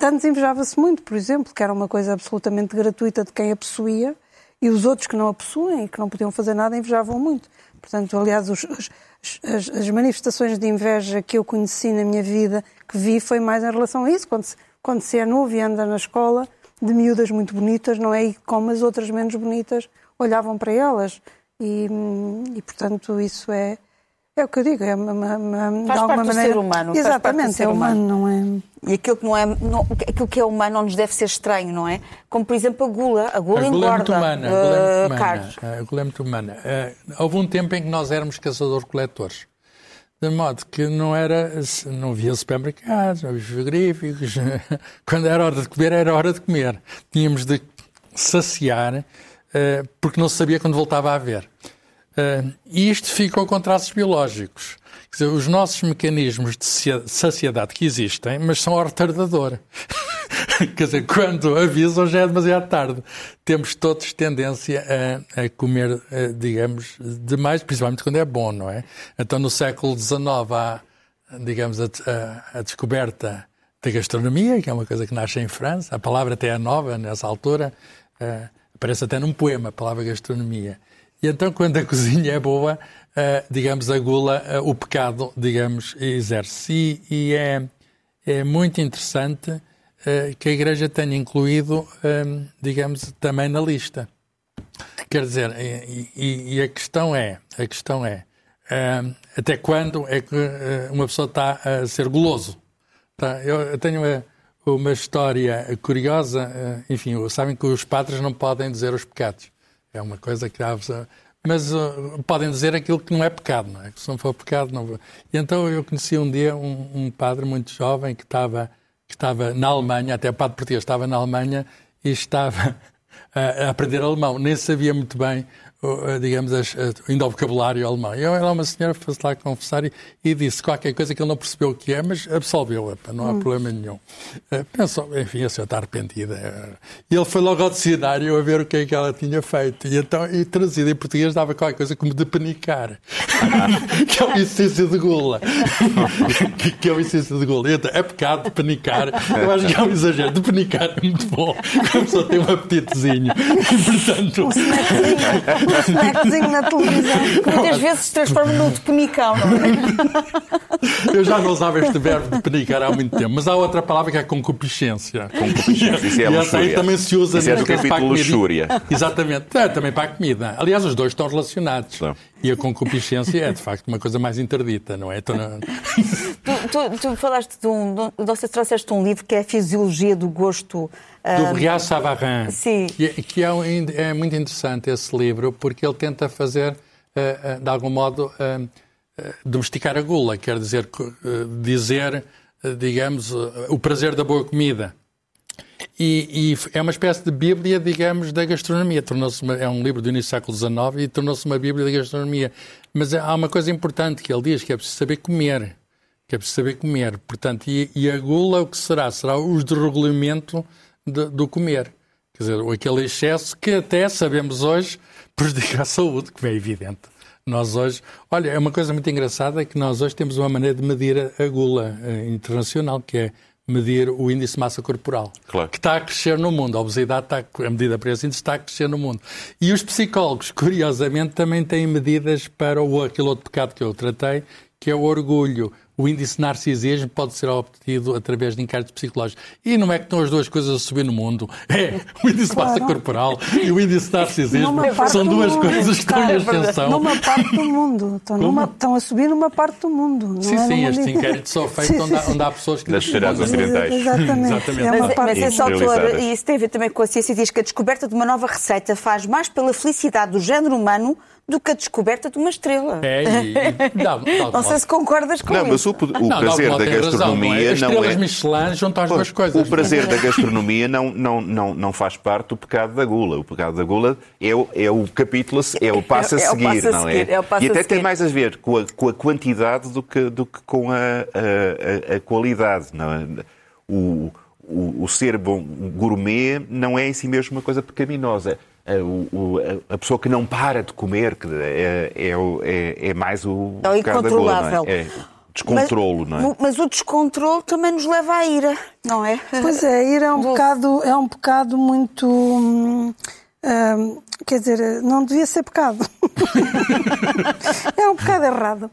[SPEAKER 13] antes invejava-se muito, por exemplo, que era uma coisa absolutamente gratuita de quem a possuía e os outros que não a possuem e que não podiam fazer nada invejavam muito. Portanto, aliás, os, os, as, as, manifestações de inveja que eu conheci na minha vida, que vi, foi mais em relação a isso. Quando se, quando se é novo e anda na escola, de miúdas muito bonitas, não é? E como as outras menos bonitas olhavam para elas. E, e portanto, isso é, é o que eu digo, é uma, uma,
[SPEAKER 1] faz
[SPEAKER 13] de alguma
[SPEAKER 1] parte
[SPEAKER 13] maneira.
[SPEAKER 1] do ser humano.
[SPEAKER 13] Exatamente,
[SPEAKER 1] ser
[SPEAKER 13] é humano, não é?
[SPEAKER 1] E aquilo que, não é, não, aquilo que é humano não nos deve ser estranho, não é? Como, por exemplo, a gula. A gula, a gula engorda. É muito
[SPEAKER 11] humana. Uh, a gula é muito humana. A gula é muito humana. Uh, houve um tempo em que nós éramos caçadores-coletores. De modo que não era, não havia supermercados, não havia frigoríficos. Quando era hora de comer, era hora de comer. Tínhamos de saciar, uh, porque não se sabia quando voltava a haver. E isto ficou com traços biológicos. Quer dizer, os nossos mecanismos de saciedade que existem, mas são ao retardador. Quer dizer, quando avisam já é demasiado tarde. Temos todos tendência a, a comer, a, digamos, demais, principalmente quando é bom, não é? Então, no século XIX há, digamos, a, a, descoberta da gastronomia, que é uma coisa que nasce em França. A palavra até é nova nessa altura. Uh, aparece até num poema, a palavra gastronomia. E então, quando a cozinha é boa, uh, digamos, a gula, uh, o pecado, digamos, exerce. E, e é, é muito interessante uh, que a Igreja tenha incluído, um, digamos, também na lista. Quer dizer, e, e, e, a questão é, a questão é, até quando é que uma pessoa está a ser goloso? Tá? Eu tenho uma, uma história curiosa, enfim, sabem que os padres não podem dizer os pecados. É uma coisa que há. Mas uh, podem dizer aquilo que não é pecado, não é? Se não for pecado, não. E então eu conheci um dia um, um padre muito jovem que estava, que estava na Alemanha, até padre português estava na Alemanha e estava a, a aprender alemão. Nem sabia muito bem digamos, ainda ao vocabulário alemão. E ela, uma senhora, foi-se lá confessar e, e, disse qualquer coisa que ele não percebeu o que é, mas absolveu, não há hum. problema nenhum. Uh, pensou, enfim, a senhora está arrependida. E ele foi logo ao dicionário a ver o que é que ela tinha feito. E então, e traduzido em português, dava qualquer coisa como de penicar, que é uma essência de gula. que, que é uma essência de gula. Então, é pecado de penicar. Eu acho que é um exagero. De penicar é muito bom. A pessoa tem um apetitezinho. E, portanto
[SPEAKER 13] snackzinho na televisão.
[SPEAKER 1] Que muitas vezes se transforma num de penicão, não
[SPEAKER 11] é? Eu já não usava este verbo de penicar há muito tempo, mas há outra palavra que é concupiscência.
[SPEAKER 12] Concupiscência, isso é
[SPEAKER 11] e essa aí também se usa
[SPEAKER 12] isso é do capítulo luxúria.
[SPEAKER 11] Exatamente, é, também para a comida. Aliás, os dois estão relacionados. E a concupiscência é, de facto, uma coisa mais interdita, não é?
[SPEAKER 1] Tu, tu, tu, falaste de um... Você trouxeste um livro que é a Fisiologia do Gosto
[SPEAKER 11] do Briat Savarin.
[SPEAKER 1] Sim.
[SPEAKER 11] Que, que é, é, muito interessante esse livro, porque ele tenta fazer, eh, eh, de algum modo, eh, domesticar a gula, quer dizer, dizer, digamos, o prazer da boa comida. E, e, é uma espécie de Bíblia, digamos, da gastronomia. Tornou-se é um livro do início do século XIX e tornou-se uma Bíblia da gastronomia. Mas há uma coisa importante que ele diz, que é preciso saber comer. Que é preciso saber comer. Portanto, e, e a gula o que será? Será o desregulamento de, do comer. Quer dizer, aquele excesso que até sabemos hoje prejudica a saúde, que é evidente. Nós hoje, olha, é uma coisa muito engraçada que nós hoje temos uma maneira de medir a gula eh, internacional, que é medir o índice de massa corporal,
[SPEAKER 12] claro.
[SPEAKER 11] que está a crescer no mundo. A obesidade está, a medida para esse índice está a crescer no mundo. E os psicólogos, curiosamente, também têm medidas para o, aquele outro pecado que eu tratei, que é o orgulho. o índice de narcisismo pode ser obtido através de inquéritos psicológicos. E não é que estão as duas coisas a subir no mundo. É, o índice de massa corporal e o índice de narcisismo são duas
[SPEAKER 13] mundo.
[SPEAKER 11] coisas que estão em
[SPEAKER 13] É
[SPEAKER 11] ascensão.
[SPEAKER 13] Numa parte do mundo. Estão, numa- estão a subir numa parte do mundo. Não
[SPEAKER 11] Sim,
[SPEAKER 13] é
[SPEAKER 11] sim, estes inquéritos são feitos onde onde há pessoas que...
[SPEAKER 12] Das sociedades ocidentais.
[SPEAKER 13] Exatamente.
[SPEAKER 11] Exatamente.
[SPEAKER 13] É uma
[SPEAKER 1] Mas,
[SPEAKER 13] parte
[SPEAKER 1] mas esse autor, e isso tem a ver também com a ciência, diz que a descoberta de uma nova receita faz mais pela felicidade do género humano do que a descoberta de uma estrela.
[SPEAKER 11] É, e, e, dá,
[SPEAKER 1] Não sei se concordas com
[SPEAKER 12] Não, mas
[SPEAKER 1] isso.
[SPEAKER 12] o, o
[SPEAKER 11] Não,
[SPEAKER 12] prazer da
[SPEAKER 11] tem razão,
[SPEAKER 12] gastronomia
[SPEAKER 11] não é? As
[SPEAKER 12] não
[SPEAKER 11] estrelas
[SPEAKER 12] é.
[SPEAKER 11] Michelin juntam as duas coisas.
[SPEAKER 12] O prazer da gastronomia não, não, não, não faz parte do pecado da gula. O pecado da gula é o, é o capítulo, é o passo a
[SPEAKER 1] É- é o
[SPEAKER 12] seguir,
[SPEAKER 1] passo a
[SPEAKER 12] não
[SPEAKER 1] seguir,
[SPEAKER 12] é?
[SPEAKER 1] é passo
[SPEAKER 12] e até tem mais a ver com a, com a quantidade do que, do que com a, a- a- a qualidade. Não é? o, o, o ser bom gourmet não é em si mesmo uma coisa pecaminosa. A, o- o- a- a pessoa que não para de comer que é, é, o- é- é mais o
[SPEAKER 1] É o
[SPEAKER 12] gula, não
[SPEAKER 1] incontrolável.
[SPEAKER 12] É, é descontrolo,
[SPEAKER 1] mas,
[SPEAKER 12] não é?
[SPEAKER 1] o- Mas o descontrole também nos leva à ira, não é?
[SPEAKER 13] Pois é, ir é um pecado, é um pecado muito. hum, hum, quer dizer, não devia ser pecado. é um pecado errado.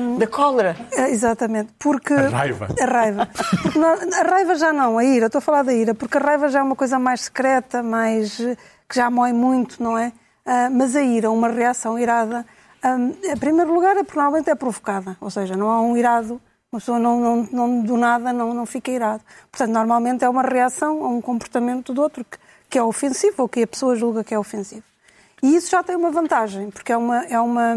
[SPEAKER 13] Hum,
[SPEAKER 1] Da cólera.
[SPEAKER 13] é, exatamente, porque.
[SPEAKER 11] A raiva.
[SPEAKER 13] A raiva. Porque não- a raiva já não, a ira, estou a falar da ira, porque a raiva já é uma coisa mais secreta, mais. eh, que já mói muito, não é? Ah, mas a ira, uma reação irada, hum, em primeiro lugar, é, porque normalmente é provocada, ou seja, não há um irado, uma pessoa não, não, não- do nada não, não fica irado. Portanto, normalmente é uma reação a um comportamento do outro que, que é ofensivo ou que a pessoa julga que é ofensivo. E isso já tem uma vantagem, porque é uma, é uma,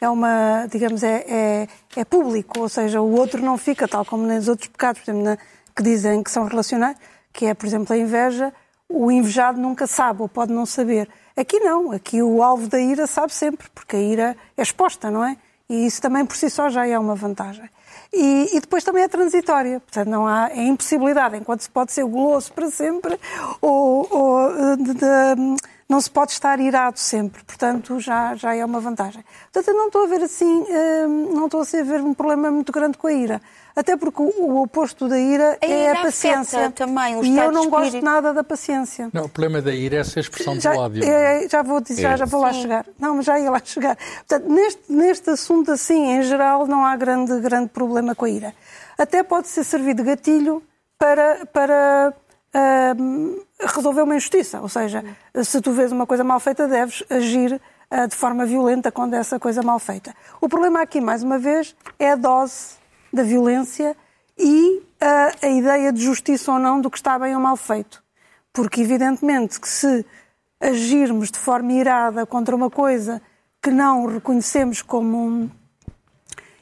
[SPEAKER 13] é uma digamos, é, é, é público, ou seja, o outro não fica, tal como nos outros pecados, por exemplo, na- que dizem que são relacionais, que é, por exemplo, a inveja, o invejado nunca sabe ou pode não saber. Aqui não, aqui o alvo da ira sabe sempre, porque a ira é exposta, não é? E isso também por si só já é uma vantagem. E, e depois também é transitória, portanto não há é impossibilidade, enquanto se pode ser guloso para sempre, ou, ou, eh, de- de- não se pode estar irado sempre, portanto já, já é uma vantagem. Portanto eu não estou a ver assim, eh, não estou a ver um problema muito grande com a ira. Até porque o, oposto da ira
[SPEAKER 1] A
[SPEAKER 13] é
[SPEAKER 1] ira
[SPEAKER 13] a paciência.
[SPEAKER 1] também o
[SPEAKER 13] e eu não gosto nada da paciência.
[SPEAKER 11] Não, o problema da ira é essa expressão
[SPEAKER 13] Já,
[SPEAKER 11] do ódio.
[SPEAKER 13] é, já vou dizer, já, já vou lá chegar. Não, mas já ia lá chegar. Portanto, neste, neste assunto assim, em geral, não há grande, grande problema com a ira. Até pode ser servido de gatilho para, para ahm, resolver uma injustiça. Ou seja, se tu vês uma coisa mal feita, deves agir ah, de forma violenta quando é essa coisa mal feita. O problema aqui, mais uma vez, é a dose da violência e ah, a ideia de justiça ou não do que está bem ou mal feito. Porque, evidentemente, que se agirmos de forma irada contra uma coisa que não reconhecemos como. um-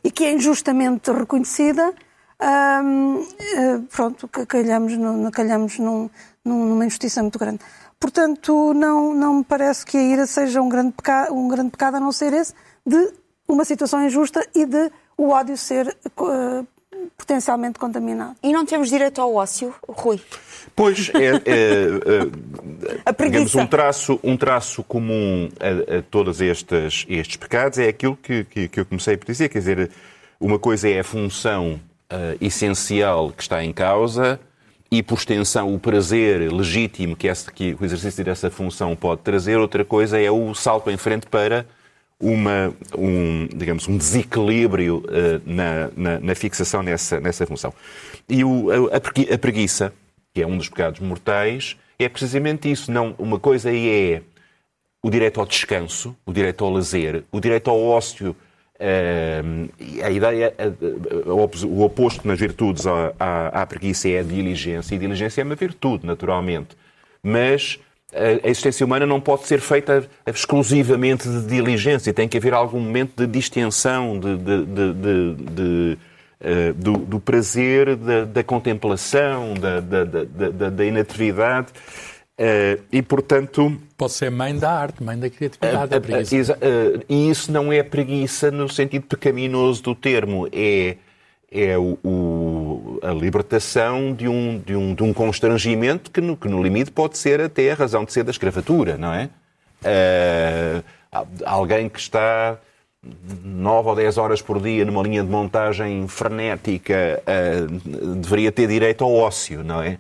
[SPEAKER 13] e que é injustamente reconhecida, eh, pronto, ca- calhamos, no, calhamos num- num- numa injustiça muito grande. Portanto, não, não me parece que a ira seja um grande, pecado, um grande pecado, a não ser esse, de uma situação injusta e de o ódio ser eh, potencialmente contaminado.
[SPEAKER 1] E não temos direito ao ócio, Rui?
[SPEAKER 12] Pois, é, é, é, digamos, um traço, um traço comum a, a todos estes, estes pecados é aquilo que, que, que eu comecei por dizer, quer dizer, uma coisa é a função ah, essencial que está em causa e, por extensão, o prazer legítimo que, esse, que o exercício dessa função pode trazer, outra coisa é o salto em frente para uma, um, digamos, um desequilíbrio eh, na, na, na fixação nessa, nessa função. E o, a, a pregui- a preguiça, que é um dos pecados mortais, é precisamente isso. Não, uma coisa é o direito ao descanso, o direito ao lazer, o direito ao ócio. A ideia, o opos- o oposto nas virtudes à, preguiça é a diligência, e a diligência é uma virtude, naturalmente. Mas a existência humana não pode ser feita exclusivamente de diligência, tem que haver algum momento de distensão, de, de- de- eh, do, do prazer, da, da contemplação, da, da, da- da inatividade. Eh, e, portanto,
[SPEAKER 11] Pode ser mãe da arte, mãe da criatividade, a- preguiça.
[SPEAKER 12] eh, e isso não é preguiça no sentido pecaminoso do termo, é, é o- o- a libertação de um, de, um, de um constrangimento que no, que no limite pode ser até a razão de ser da escravatura, não é? Alguém que está 9 ou 10 horas por dia numa linha de montagem frenética deveria ter direito ao ócio, não é?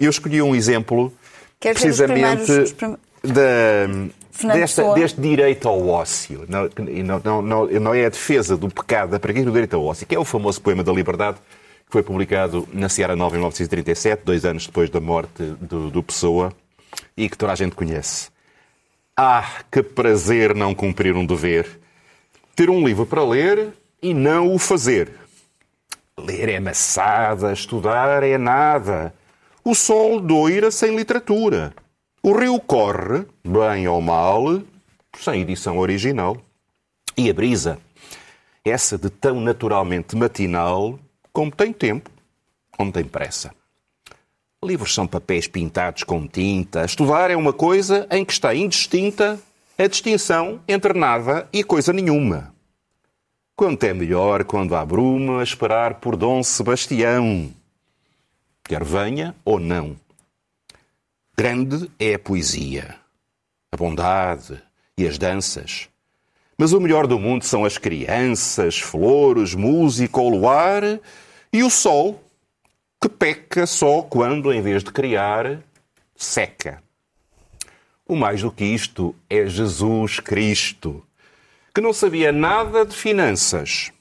[SPEAKER 12] Eu escolhi um exemplo
[SPEAKER 1] Os
[SPEAKER 12] precisamente...
[SPEAKER 1] primeiros, os prim-
[SPEAKER 12] da, desta, deste direito ao ócio. Não, não, não, não, não é a defesa do pecado, da preguiça do direito ao ócio, que é o famoso poema da liberdade que foi publicado na Seara Nova em 1937, dois anos depois da morte do, do Pessoa, e que toda a gente conhece. Ah, que prazer não cumprir um dever. Ter um livro para ler e não o fazer. Ler é maçada, estudar é nada. O sol doira sem literatura. O rio corre, bem ou mal, sem edição original. E a brisa, essa de tão naturalmente matinal, como tem tempo, como tem pressa. Livros são papéis pintados com tinta. Estudar é uma coisa em que está indistinta a distinção entre nada e coisa nenhuma. Quanto é melhor, quando há bruma, esperar por Dom Sebastião. Quer venha ou não. Grande é a poesia, a bondade e as danças. Mas o melhor do mundo são as crianças, flores, música, o luar e o sol, que peca só quando, em vez de criar, seca. O mais do que isto é Jesus Cristo, que não sabia nada de finanças,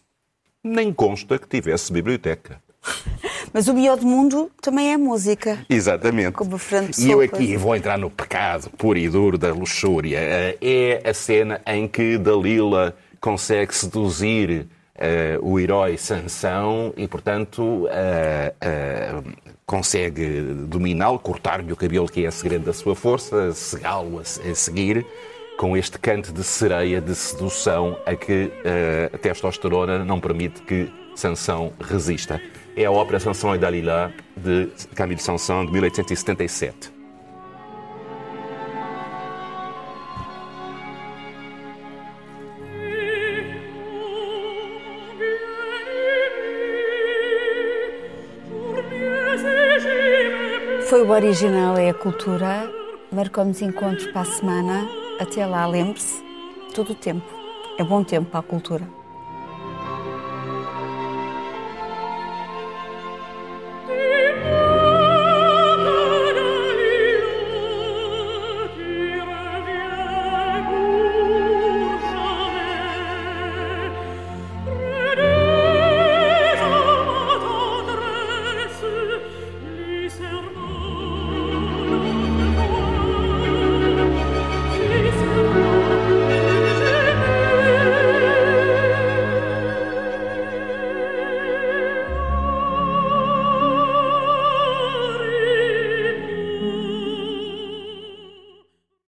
[SPEAKER 12] nem consta que tivesse biblioteca.
[SPEAKER 1] Mas o melhor do mundo também é música.
[SPEAKER 12] Exatamente.
[SPEAKER 1] Como Fernando
[SPEAKER 12] E eu aqui vou entrar no pecado puro e duro da luxúria. Eh, É a cena em que Dalila consegue seduzir eh, o herói Sansão e, portanto, eh, eh, consegue dominá-lo, cortar-lhe o cabelo, que é a segredo da sua força, cegá-lo a, a seguir, com este canto de sereia, de sedução, a que a testosterona não permite que Sansão resista. É a ópera Sansão e Dalila, de Camille Sansão, de 1877.
[SPEAKER 1] Foi o original, é a cultura. Marcamos encontros para a semana. Até lá, lembre-se, todo o tempo. É bom tempo para a cultura.